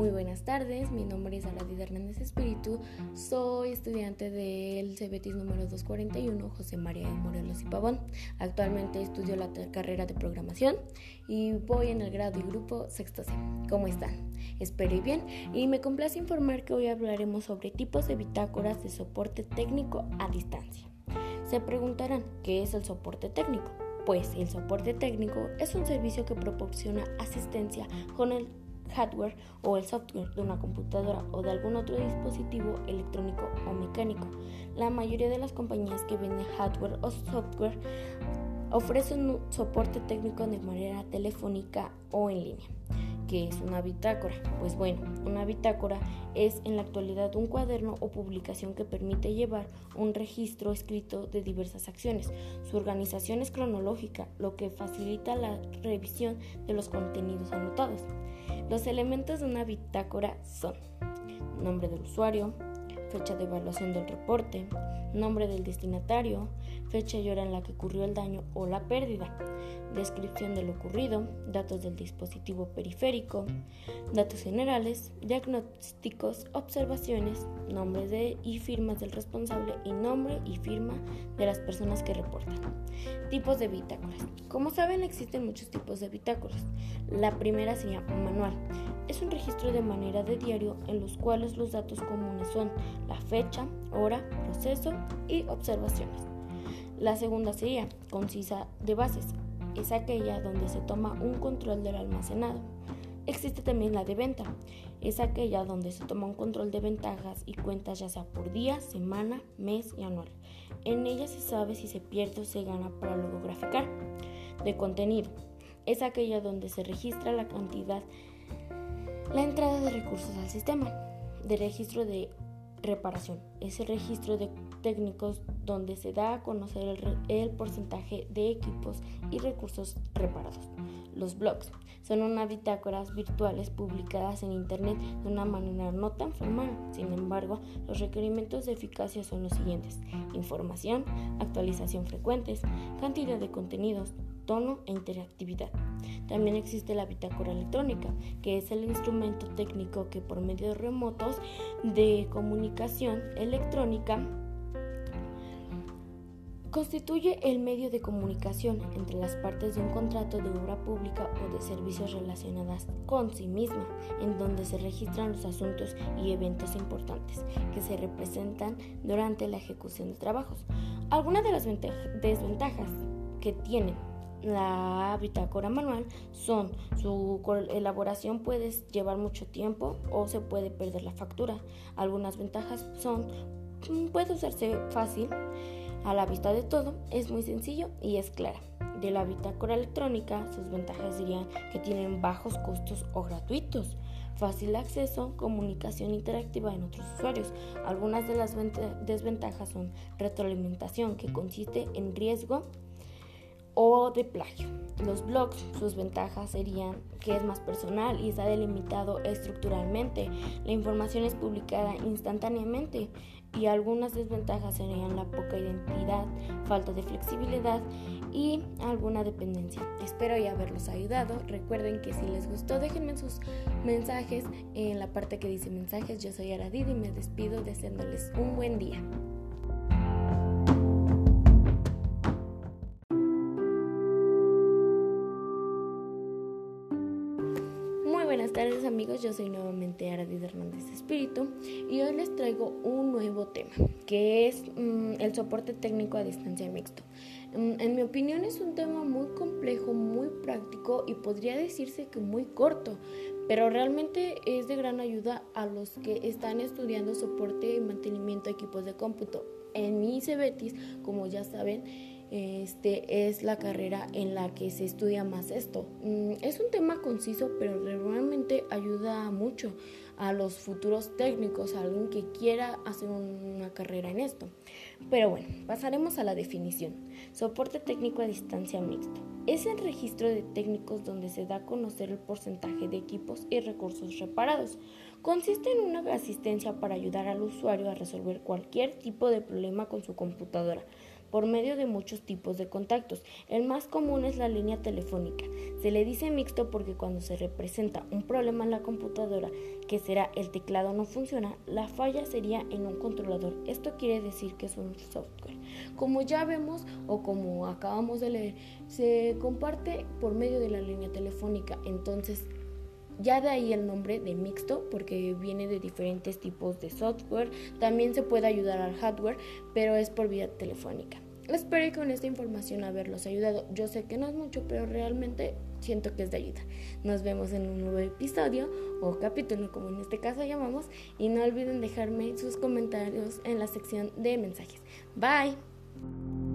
Muy buenas tardes, mi nombre es Aradida Hernández Espíritu, soy estudiante del CBTIS número 241 José María de Morelos y Pavón. Actualmente estudio la carrera de programación y voy en el grado y grupo sexto C. ¿Cómo están? Espero y bien y me complace informar que hoy hablaremos sobre tipos de bitácoras de soporte técnico a distancia. Se preguntarán, ¿qué es el soporte técnico? Pues el soporte técnico es un servicio que proporciona asistencia con el hardware o el software de una computadora o de algún otro dispositivo electrónico o mecánico. La mayoría de las compañías que venden hardware o software ofrecen soporte técnico de manera telefónica o en línea. ¿Qué es una bitácora? Pues bueno, una bitácora es en la actualidad un cuaderno o publicación que permite llevar un registro escrito de diversas acciones. Su organización es cronológica, lo que facilita la revisión de los contenidos anotados. Los elementos de una bitácora son nombre del usuario, fecha de evaluación del reporte, nombre del destinatario, fecha y hora en la que ocurrió el daño o la pérdida, descripción de lo ocurrido, datos del dispositivo periférico, datos generales, diagnósticos, observaciones, nombre de y firmas del responsable y nombre y firma de las personas que reportan. Tipos de bitácoras. Como saben, existen muchos tipos de bitácoras. La primera se llama manual. Es un registro de manera de diario en los cuales los datos comunes son la fecha, hora, proceso y observaciones. La segunda sería concisa de bases. Es aquella donde se toma un control del almacenado. Existe también la de venta. Es aquella donde se toma un control de ventajas y cuentas ya sea por día, semana, mes y anual. En ella se sabe si se pierde o se gana para luego graficar. De contenido. Es aquella donde se registra la cantidad, la entrada de recursos al sistema. De registro de reparación. Es el registro de técnicos donde se da a conocer el, el, porcentaje de equipos y recursos reparados. Los blogs son unas bitácoras virtuales publicadas en Internet de una manera no tan formal. Sin embargo, los requerimientos de eficacia son los siguientes. Información, actualización frecuentes, cantidad de contenidos, tono e interactividad. También existe la bitácora electrónica, que es el instrumento técnico que por medios remotos de comunicación electrónica constituye el medio de comunicación entre las partes de un contrato de obra pública o de servicios relacionadas con sí misma, en donde se registran los asuntos y eventos importantes que se representan durante la ejecución de trabajos. Algunas de las desventajas que tienen la bitácora manual son su elaboración puede llevar mucho tiempo o se puede perder la factura. Algunas ventajas son mm, puede usarse fácil a la vista de todo, es muy sencillo y es clara. De la bitácora electrónica, sus ventajas serían que tienen bajos costos o gratuitos, fácil acceso, comunicación interactiva en otros usuarios. Algunas de las desventajas son retroalimentación, que consiste en riesgo o de plagio. Los blogs, sus ventajas serían que es más personal y está delimitado estructuralmente. La información es publicada instantáneamente y algunas desventajas serían la poca identidad, falta de flexibilidad y alguna dependencia. Espero ya haberlos ayudado. Recuerden que si les gustó déjenme sus mensajes en la parte que dice mensajes. Yo soy Aradid y me despido deseándoles un buen día. Buenas tardes amigos, yo soy nuevamente Aradid Hernández Espíritu y hoy les traigo un nuevo tema que es mm, el soporte técnico a distancia mixto. Mm, en mi opinión es un tema muy complejo, muy práctico y podría decirse que muy corto, pero realmente es de gran ayuda a los que están estudiando soporte y mantenimiento de equipos de cómputo. En mi CBETIS, como ya saben, este, es la carrera en la que se estudia más esto. Mm, es un tema conciso, pero realmente ayuda mucho a los futuros técnicos, a alguien que quiera hacer una carrera en esto. Pero bueno, pasaremos a la definición. Soporte técnico a distancia mixto. Es el registro de técnicos donde se da a conocer el porcentaje de equipos y recursos reparados. Consiste en una asistencia para ayudar al usuario a resolver cualquier tipo de problema con su computadora por medio de muchos tipos de contactos. El más común es la línea telefónica. Se le dice mixto porque cuando se representa un problema en la computadora, que será el teclado no funciona, la falla sería en un controlador. Esto quiere decir que es un software. Como ya vemos o como acabamos de leer, se comparte por medio de la línea telefónica. Entonces, ya de ahí el nombre de mixto porque viene de diferentes tipos de software. También se puede ayudar al hardware, pero es por vía telefónica. Espero con esta información haberlos ayudado. Yo sé que no es mucho, pero realmente siento que es de ayuda. Nos vemos en un nuevo episodio o capítulo, como en este caso llamamos. Y no olviden dejarme sus comentarios en la sección de mensajes. Bye.